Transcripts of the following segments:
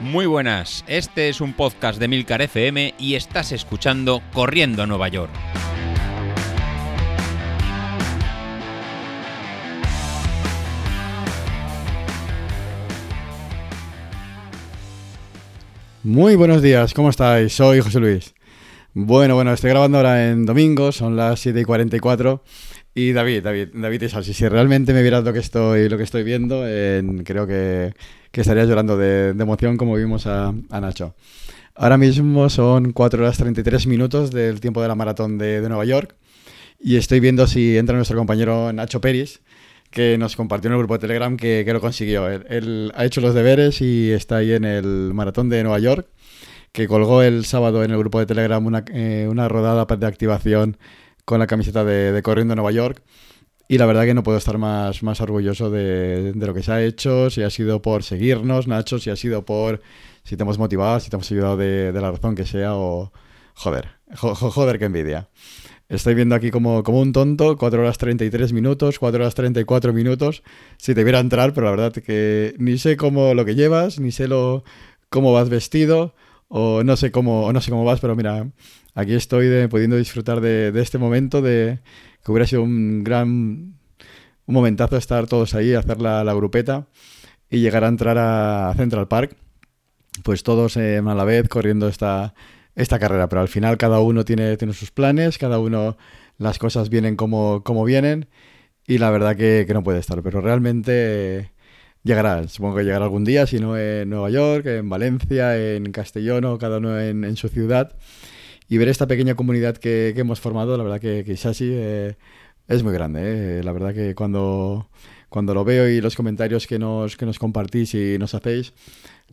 Muy buenas, este es un podcast de Milcar FM y estás escuchando Corriendo a Nueva York. Muy buenos días, ¿cómo estáis? Soy José Luis. Bueno, bueno, estoy grabando ahora en domingo, son las 7 y 44. Y David, David, David y si realmente me vieras lo que estoy, lo que estoy viendo, creo que, que estarías llorando de, emoción como vimos a, Nacho. Ahora mismo son 4 horas 33 minutos del tiempo de la maratón de, Nueva York y estoy viendo si entra nuestro compañero Nacho Peris, que nos compartió en el grupo de Telegram que, lo consiguió. Él, ha hecho los deberes y está ahí en el maratón de Nueva York, que colgó el sábado en el grupo de Telegram una, eh, rodada de activación con la camiseta de Corriendo Nueva York. Y la verdad que no puedo estar más, más orgulloso de, lo que se ha hecho, si ha sido por seguirnos, Nacho, si ha sido por si te hemos motivado, si te hemos ayudado de, la razón que sea, o joder, joder, qué envidia. Estoy viendo aquí como, como un tonto, 4 horas 33 minutos, 4 horas 34 minutos, si te viera entrar, pero la verdad que ni sé cómo lo que llevas, ni sé lo, cómo vas vestido, o no sé cómo, no sé cómo vas, pero mira, aquí estoy pudiendo disfrutar de, este momento, de que hubiera sido un gran un momentazo estar todos ahí, hacer la, grupeta y llegar a entrar a Central Park, pues todos a la vez corriendo esta, esta carrera, pero al final cada uno tiene, tiene sus planes, cada uno las cosas vienen como, como vienen y la verdad que, no puede estar, pero realmente llegará, supongo que llegará algún día, si no en Nueva York, en Valencia, en Castellón o cada uno en, en su ciudad y ver esta pequeña comunidad que, hemos formado, la verdad que, que eh, es muy grande. Eh. La verdad que cuando, cuando lo veo y los comentarios que nos, que nos compartís y nos hacéis,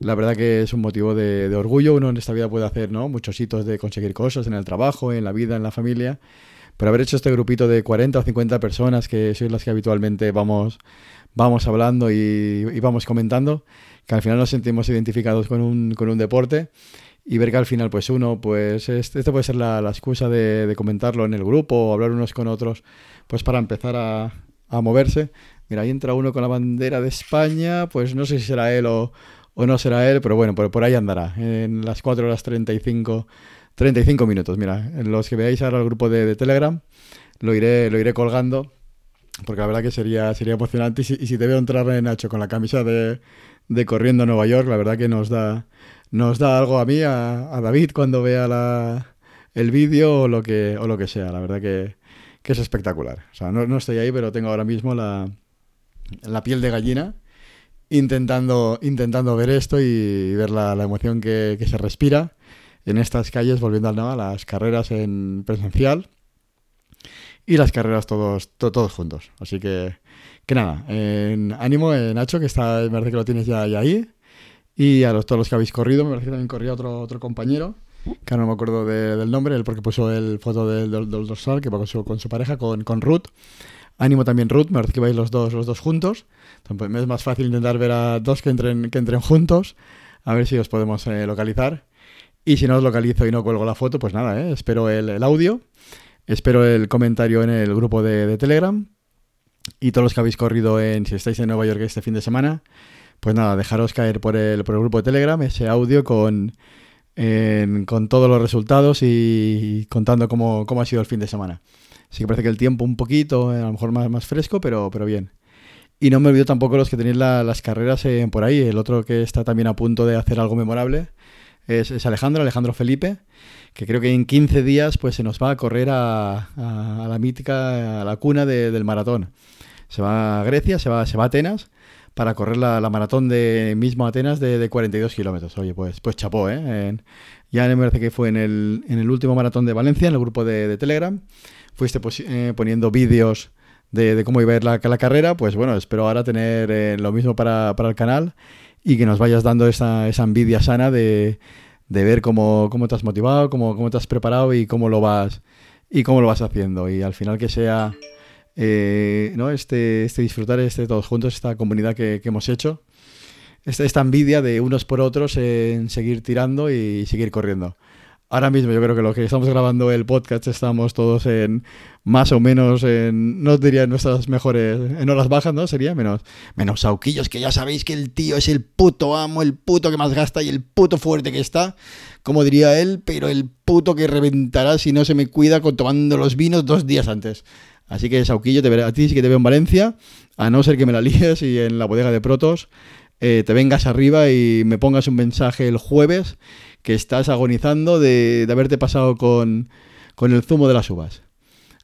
la verdad que es un motivo de, orgullo. Uno en esta vida puede hacer ¿no? muchos hitos de conseguir cosas en el trabajo, en la vida, en la familia. Pero haber hecho este grupito de 40 o 50 personas, que sois las que habitualmente vamos, vamos hablando y, y vamos comentando, que al final nos sentimos identificados con un, con un deporte y ver que al final, pues uno, pues este, puede ser la, excusa de, comentarlo en el grupo o hablar unos con otros, pues para empezar a, moverse. Mira, ahí entra uno con la bandera de España, pues no sé si será él o, no será él, pero bueno, por, por ahí andará, en las 4 horas 35, 35 minutos. Mira, en los que veáis ahora el grupo de, Telegram, lo iré, lo iré colgando, porque la verdad que sería, sería emocionante. Y si, y te veo entrar, Nacho, con la camisa de, de Corriendo a Nueva York, la verdad que nos da nos da algo a mí, a, David, cuando vea la, el vídeo o, lo que, o lo que sea. La verdad que, es espectacular. O sea, no, estoy ahí, pero tengo ahora mismo la, la piel de gallina intentando, intentando ver esto y ver la, emoción que, se respira en estas calles, volviendo al a las carreras en presencial y las carreras todos, todos juntos. Así que, que nada, en, ánimo, en Nacho, que está, me parece que lo tienes ya ahí. Y a los, todos los que habéis corrido, me parece que también corría otro, otro compañero, que ahora no me acuerdo del nombre, él porque puso el foto del, del, dorsal, que pasó con su pareja, con, con Ruth. Ánimo también Ruth, me parece que vais los dos, los dos juntos. Entonces, es más fácil intentar ver a dos que entren, que entren juntos, a ver si os podemos eh, localizar. Y si no os localizo y no cuelgo la foto, pues nada, eh, espero el, el, audio, espero el comentario en el grupo de, de Telegram. Y todos los que habéis corrido en, si estáis en Nueva York este fin de semana, pues nada, dejaros caer por el, por el grupo de Telegram ese audio con, con todos los resultados y, contando cómo, cómo, ha sido el fin de semana. Sí que parece que el tiempo un poquito, a lo mejor más, más fresco, pero, pero bien. Y no me olvido tampoco los que tenéis las carreras por ahí. El otro que está también a punto de hacer algo memorable es, Alejandro, Alejandro Felipe, que creo que en 15 días pues se nos va a correr a, a, la mítica, a la cuna del maratón. Se va a Grecia, se va, se va a Atenas para correr la, maratón de mismo Atenas de, de 42 kilómetros. Oye, pues, pues chapó, ¿eh? ya me parece que fue en el, en el último maratón de Valencia, en el grupo de, Telegram. Fuiste eh, poniendo vídeos de, cómo iba a ir la, carrera. Pues bueno, espero ahora tener eh, lo mismo para, el canal y que nos vayas dando esa, esa envidia sana de, ver cómo, cómo, te has motivado, cómo, cómo te has preparado y cómo lo vas y cómo lo vas haciendo. Y al final que sea eh, ¿no? este, este disfrutar este todos juntos, esta comunidad que, hemos hecho, esta, esta, envidia de unos por otros en seguir tirando y seguir corriendo. Ahora mismo yo creo que lo que estamos grabando el podcast estamos todos en más o menos en, no diría en nuestras mejores, en horas bajas, ¿no? Sería menos, menos sauquillos, que ya sabéis que el tío es el puto amo, el puto que más gasta y el puto fuerte que está, como diría él, pero el puto que reventará si no se me cuida con tomando los vinos dos días antes. Así que Sauquillo, te veré, a ti sí que te veo en Valencia, a no ser que me la líes y en la bodega de Protos eh, te vengas arriba y me pongas un mensaje el jueves que estás agonizando de, haberte pasado con, el zumo de las uvas.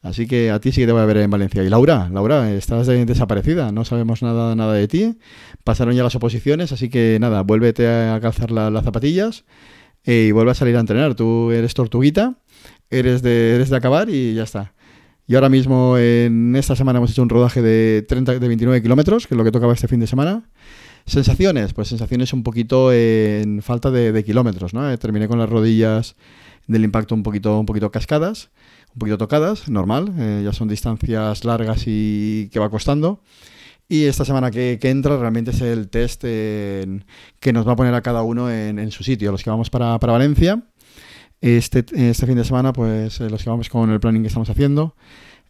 Así que a ti sí que te voy a ver en Valencia. Y Laura, Laura, estás desaparecida, no sabemos nada, nada de ti. Pasaron ya las oposiciones, así que nada, vuélvete a calzar las zapatillas eh, y vuelve a salir a entrenar. Tú eres tortuguita, eres de, eres de acabar y ya está. Y ahora mismo en esta semana hemos hecho un rodaje de, 30, de 29 kilómetros, que es lo que tocaba este fin de semana. Sensaciones, pues sensaciones un poquito en falta de, kilómetros, ¿no? Eh, terminé con las rodillas del impacto un poquito, un poquito cascadas, un poquito tocadas, normal, eh, ya son distancias largas y que va costando. Y esta semana que, entra realmente es el test que nos va a poner a cada uno en, su sitio. Los que vamos para, Valencia, este, este, fin de semana, pues eh, los que vamos con el planning que estamos haciendo,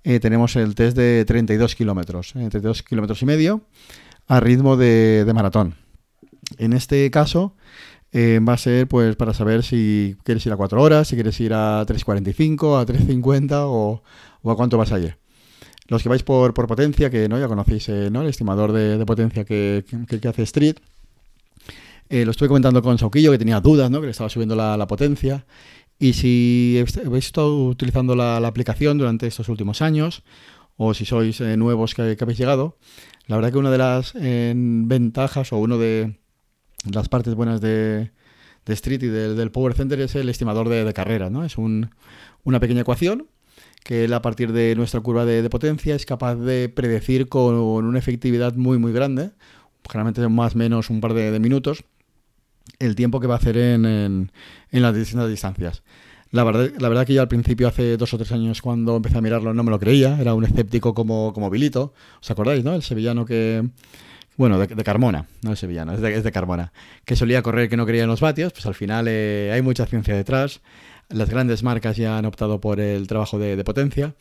tenemos el test de 32 kilómetros, 32 kilómetros y medio a ritmo de, maratón. En este caso eh, va a ser pues para saber si quieres ir a 4 horas, si quieres ir a 3.45, a 3.50 o, o a cuánto vas a ir. Los que vais por, potencia, que no ya conocéis eh, ¿no? el estimador de, potencia que, hace Street, eh, lo estuve comentando con Sauquillo, que tenía dudas, ¿no? que le estaba subiendo la, potencia. Y si habéis estado utilizando la, aplicación durante estos últimos años, o si sois nuevos que, habéis llegado, la verdad que una de las ventajas o una de las partes buenas de, Street y del Power Center es el estimador de, carrera. ¿no? Es una pequeña ecuación que a partir de nuestra curva de, potencia es capaz de predecir con una efectividad muy muy grande, generalmente más o menos un par de, minutos, el tiempo que va a hacer en, en las distintas distancias. La verdad, la verdad que yo al principio, hace dos o tres años, cuando empecé a mirarlo, no me lo creía. Era un escéptico como, como Bilito. ¿Os acordáis, no? El sevillano que... Bueno, de, Carmona, no es sevillano, es de, Carmona. Que solía correr que no creía en los vatios. Pues al final eh, hay mucha ciencia detrás. Las grandes marcas ya han optado por el trabajo de, potencia.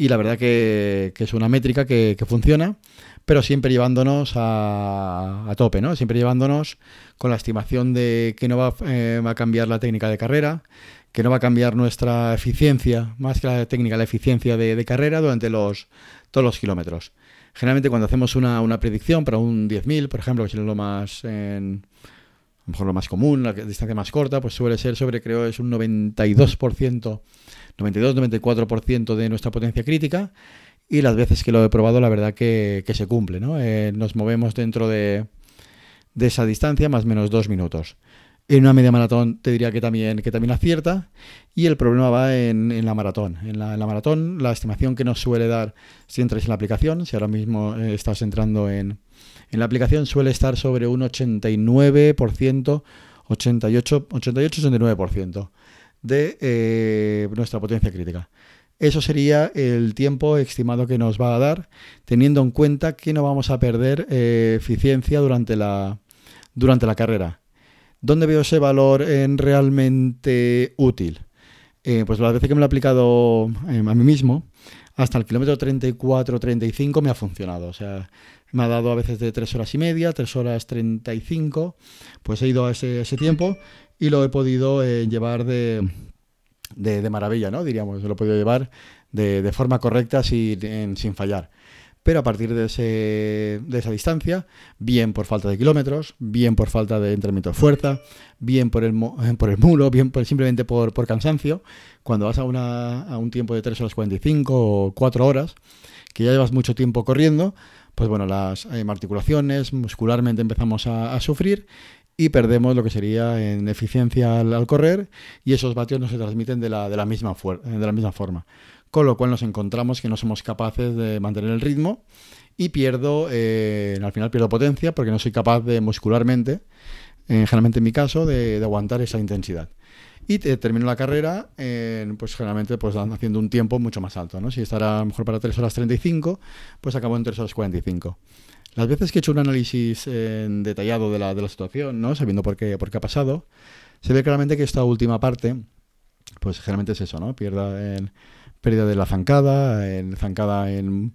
Y la verdad que, es una métrica que, funciona, pero siempre llevándonos a, a, tope, ¿no? Siempre llevándonos con la estimación de que no va, eh, va a cambiar la técnica de carrera, que no va a cambiar nuestra eficiencia, más que la técnica, la eficiencia de, carrera durante los, todos los kilómetros. Generalmente cuando hacemos una, predicción para un 10.000, por ejemplo, que es lo más, lo mejor lo más común, la distancia más corta, pues suele ser sobre, creo, es un 92%, 92-94% de nuestra potencia crítica. Y las veces que lo he probado, la verdad que, se cumple, ¿no? Eh, nos movemos dentro de, de esa distancia más o menos dos minutos. En una media maratón te diría que también, que también acierta. Y el problema va en, la maratón. En la, maratón, la estimación que nos suele dar si entras en la aplicación, si ahora mismo eh, estás entrando en, la aplicación, suele estar sobre un 89%, 88, 88-89% de eh, nuestra potencia crítica. Eso sería el tiempo estimado que nos va a dar, teniendo en cuenta que no vamos a perder eh, eficiencia durante la, durante la carrera. ¿Dónde veo ese valor en realmente útil? Eh, pues las veces que me lo he aplicado eh, a mí mismo, hasta el kilómetro 34-35 me ha funcionado. O sea, me ha dado a veces de 3 horas y media, 3 horas 35, pues he ido a ese, tiempo y lo he podido eh, llevar de, de, maravilla, ¿no? Diríamos, lo he podido llevar de, de forma correcta sin, sin fallar pero a partir de, ese, de esa distancia, bien por falta de kilómetros, bien por falta de entrenamiento de fuerza, bien por el, por el muro, bien simplemente por, por, cansancio, cuando vas a, una, a un tiempo de 3 horas 45 o 4 horas, que ya llevas mucho tiempo corriendo, pues bueno, las eh, articulaciones, muscularmente empezamos a, sufrir y perdemos lo que sería en eficiencia al, correr y esos vatios no se transmiten de la, de la, misma, de la misma forma con lo cual nos encontramos que no somos capaces de mantener el ritmo y pierdo, eh, al final pierdo potencia porque no soy capaz de muscularmente, eh, generalmente en mi caso, de, aguantar esa intensidad. Y termino la carrera, pues generalmente pues haciendo un tiempo mucho más alto. ¿no? Si estará mejor para 3 horas 35, pues acabo en 3 horas 45. Las veces que he hecho un análisis detallado de la, de la situación, ¿no? sabiendo por qué, por qué ha pasado, se ve claramente que esta última parte pues generalmente es eso, ¿no? Pierda en, pérdida de la zancada, en zancada en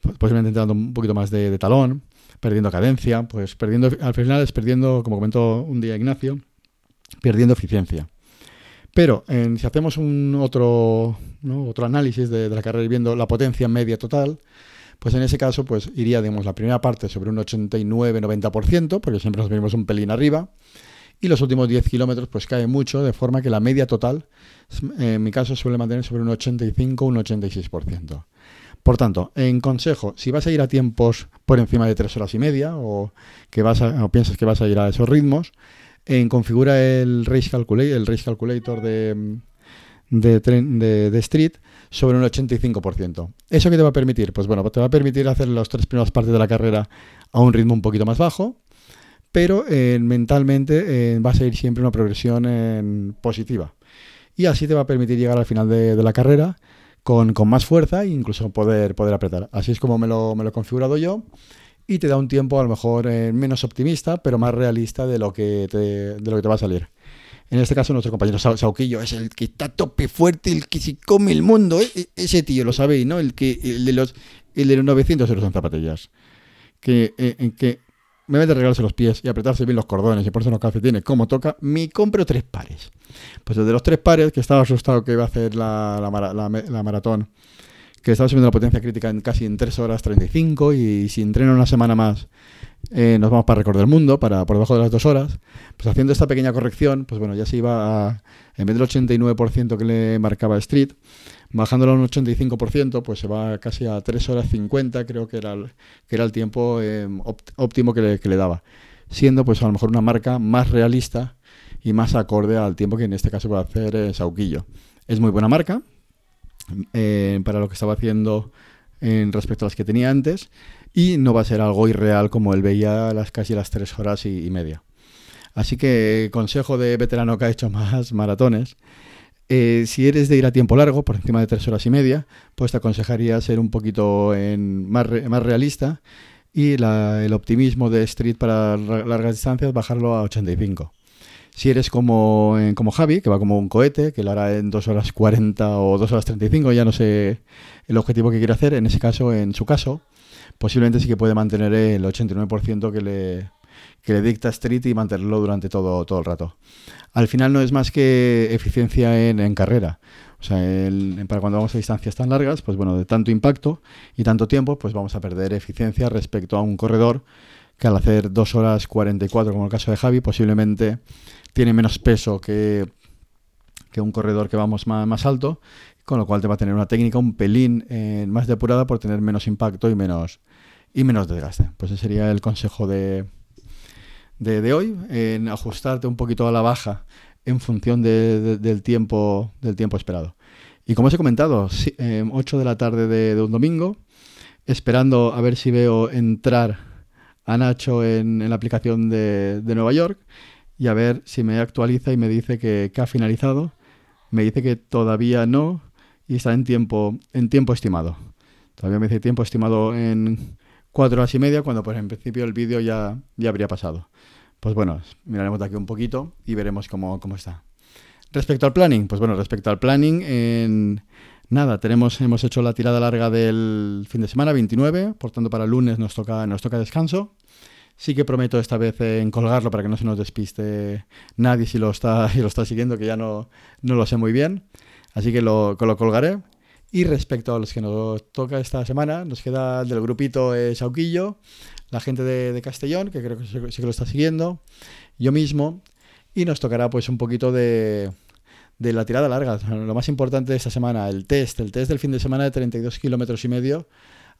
pues, posiblemente entrando un poquito más de, talón, perdiendo cadencia, pues perdiendo, al final es perdiendo, como comentó un día Ignacio, perdiendo eficiencia. Pero si hacemos un otro, otro análisis de, la carrera y viendo la potencia media total, pues en ese caso pues iría, digamos, la primera parte sobre un 89-90%, porque siempre nos venimos un pelín arriba, y los últimos 10 kilómetros pues cae mucho, de forma que la media total, en mi caso, suele mantener sobre un 85 un 86%. Por tanto, en consejo, si vas a ir a tiempos por encima de 3 horas y media o, que vas o piensas que vas a ir a esos ritmos, en configura el Race Calculator, el race calculator de, de, de, Street sobre un 85%. ¿Eso qué te va a permitir? Pues bueno, te va a permitir hacer las tres primeras partes de la carrera a un ritmo un poquito más bajo, pero eh, mentalmente eh, vas a ir siempre una progresión positiva. Y así te va a permitir llegar al final de, la carrera con, más fuerza e incluso poder, apretar. Así es como me lo, he configurado yo y te da un tiempo a lo mejor eh, menos optimista, pero más realista de lo, que te, va a salir. En este caso, nuestro compañero Sauquillo es el que está tope fuerte, el que se come el mundo. Ese tío, lo sabéis, ¿no? El, de, los, el de los 900 euros en zapatillas. Que me vez de regalarse los pies y apretarse bien los cordones y ponerse los calcetines como toca, me compro tres pares. Pues desde los tres pares, que estaba asustado que iba a hacer la, la, maratón, que estaba subiendo la potencia crítica en casi en 3 horas 35 y si entreno una semana más eh, nos vamos para récord del mundo, para por debajo de las dos horas, pues haciendo esta pequeña corrección, pues bueno, ya se iba a, en vez del 89% que le marcaba Street, bajándolo a un 85%, pues se va casi a 3 horas 50, creo que era el, que era el tiempo em, óptimo que le, que le, daba. Siendo pues a lo mejor una marca más realista y más acorde al tiempo que en este caso va a hacer eh, Sauquillo. Es muy buena marca eh, para lo que estaba haciendo en respecto a las que tenía antes y no va a ser algo irreal como él veía las casi las 3 horas y media. Así que consejo de veterano que ha hecho más maratones eh, si eres de ir a tiempo largo, por encima de tres horas y media, pues te aconsejaría ser un poquito en, más, más realista y el optimismo de Street para largas distancias bajarlo a 85. Si eres como, como Javi, que va como un cohete, que lo hará en 2 horas 40 o 2 horas 35, ya no sé el objetivo que quiere hacer, en ese caso, en su caso, posiblemente sí que puede mantener el 89% que le, que le dicta Street y mantenerlo durante todo, todo el rato. Al final no es más que eficiencia en, carrera. O sea, para cuando vamos a distancias tan largas, pues bueno, de tanto impacto y tanto tiempo, pues vamos a perder eficiencia respecto a un corredor que al hacer 2 horas 44, como el caso de Javi, posiblemente tiene menos peso que, que un corredor que vamos más, más, alto, con lo cual te va a tener una técnica un pelín eh, más depurada por tener menos impacto y menos, y menos desgaste. Pues ese sería el consejo de, de, hoy, en ajustarte un poquito a la baja en función del, tiempo, del tiempo esperado. Y como os he comentado, 8 em, de la tarde de, un domingo, esperando a ver si veo entrar a Nacho en, la aplicación de, Nueva York y a ver si me actualiza y me dice que, ha finalizado. Me dice que todavía no y está en tiempo, en tiempo estimado. Todavía me dice tiempo estimado en cuatro horas y media, cuando pues en principio el vídeo ya, ya habría pasado. Pues bueno, miraremos de aquí un poquito y veremos cómo, está. Respecto al planning, pues bueno, respecto al planning, en nada, tenemos, hemos hecho la tirada larga del fin de semana, 29, por tanto para el lunes nos toca, nos toca descanso. Sí que prometo esta vez en colgarlo para que no se nos despiste nadie si lo está, si lo está siguiendo, que ya no, no lo sé muy bien. Así que lo, lo colgaré. Y respecto a los que nos toca esta semana, nos queda del grupito eh, Sauquillo, la gente de, Castellón, que creo que sí, que lo está siguiendo, yo mismo, y nos tocará pues un poquito de, de la tirada larga. Lo más importante de esta semana, el test, el test del fin de semana de 32 kilómetros y medio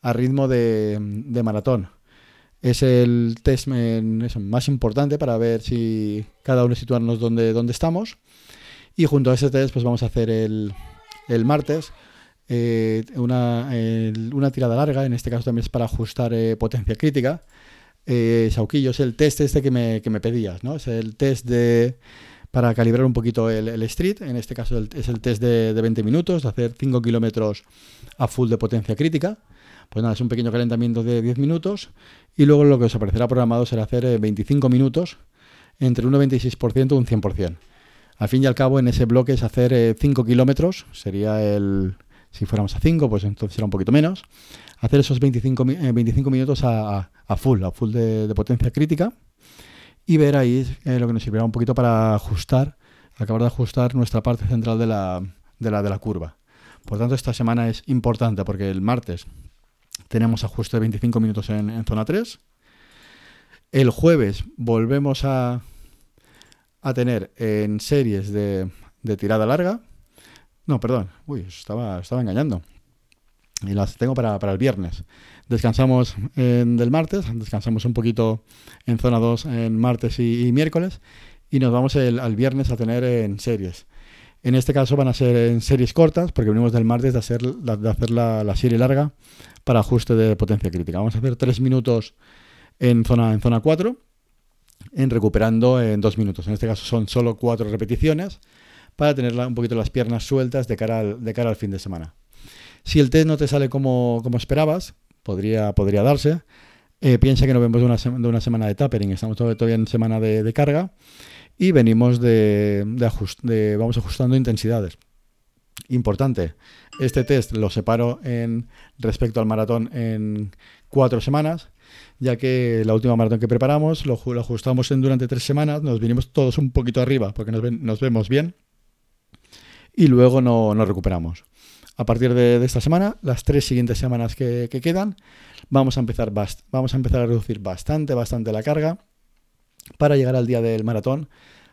a ritmo de, de maratón. Es el test más importante para ver si cada uno situarnos donde, donde estamos. Y junto a ese test, pues vamos a hacer el, el martes eh, una, una, tirada larga, en este caso también es para ajustar eh, potencia crítica. Eh, Sauquillo, es el test este que me, que me pedías, ¿no? Es el test de para calibrar un poquito el, street, en este caso es el test de, de 20 minutos, de hacer 5 kilómetros a full de potencia crítica. Pues nada, es un pequeño calentamiento de 10 minutos y luego lo que os aparecerá programado será hacer 25 minutos entre un 96% y un 100%. Al fin y al cabo, en ese bloque es hacer 5 kilómetros, sería el, si fuéramos a 5, pues entonces será un poquito menos. Hacer esos 25, 25 minutos a, full, a full de, potencia crítica. Y ver ahí lo que nos servirá un poquito para ajustar, acabar de ajustar nuestra parte central de la, de la, de la curva. Por tanto, esta semana es importante porque el martes tenemos ajuste de 25 minutos en, zona 3. El jueves volvemos a, a tener en series de, de, tirada larga. No, perdón. Uy, estaba, estaba engañando. Y las tengo para, para el viernes. Descansamos en, del martes, descansamos un poquito en zona 2 en martes y, miércoles. Y nos vamos al viernes a tener en series. En este caso van a ser en series cortas, porque venimos del martes de hacer, de hacer la, serie larga para ajuste de potencia crítica. Vamos a hacer 3 minutos en zona, en zona 4, en recuperando en 2 minutos. En este caso son solo 4 repeticiones para tener un poquito las piernas sueltas de cara al, de cara al fin de semana. Si el test no te sale como, como esperabas, podría, podría darse. Eh, piensa que no vemos de una, de una semana de tapering, estamos todavía en semana de, carga y venimos de, de, vamos ajustando intensidades. Importante, este test lo separo en respecto al maratón en cuatro semanas, ya que la última maratón que preparamos lo, ajustamos en durante tres semanas, nos vinimos todos un poquito arriba porque nos, nos vemos bien y luego no nos recuperamos. A partir de, esta semana, las tres siguientes semanas que, que quedan, vamos a, empezar vamos a empezar a reducir bastante, bastante la carga para llegar al día del maratón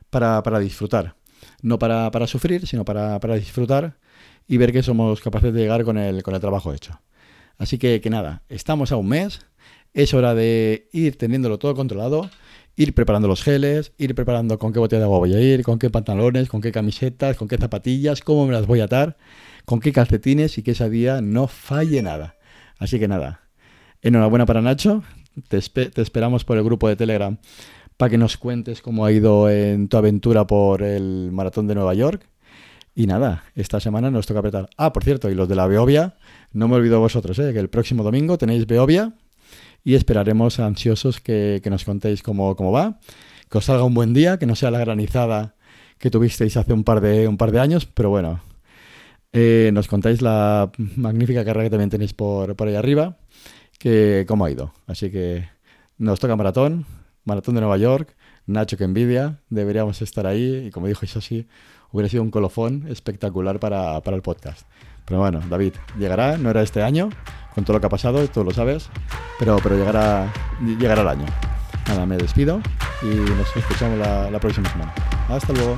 para, disfrutar. No para, sufrir, sino para, disfrutar y ver que somos capaces de llegar con el, con el trabajo hecho. Así que, que nada, estamos a un mes, es hora de ir teniéndolo todo controlado, ir preparando los geles, ir preparando con qué botella de agua voy a ir, con qué pantalones, con qué camisetas, con qué zapatillas, cómo me las voy a atar, con qué calcetines y que ese día no falle nada. Así que nada, enhorabuena para Nacho, te, esperamos por el grupo de Telegram para que nos cuentes cómo ha ido en tu aventura por el maratón de Nueva York. Y nada, esta semana nos toca apretar. Ah, por cierto, y los de la Beovia, no me olvido vosotros, ¿eh? que el próximo domingo tenéis Beovia y esperaremos ansiosos que, nos contéis cómo, cómo, va, que os salga un buen día, que no sea la granizada que tuvisteis hace un par de, un par de años, pero bueno, eh, nos contáis la magnífica carrera que también tenéis por, por ahí arriba, que cómo ha ido. Así que nos toca maratón, Maratón de Nueva York, Nacho que envidia, deberíamos estar ahí y como dijo sí hubiera sido un colofón espectacular para, el podcast. Pero bueno, David, llegará, no era este año, con todo lo que ha pasado, tú lo sabes, pero, pero llegará, llegará el año. Nada, me despido y nos escuchamos la, la próxima semana. Hasta luego.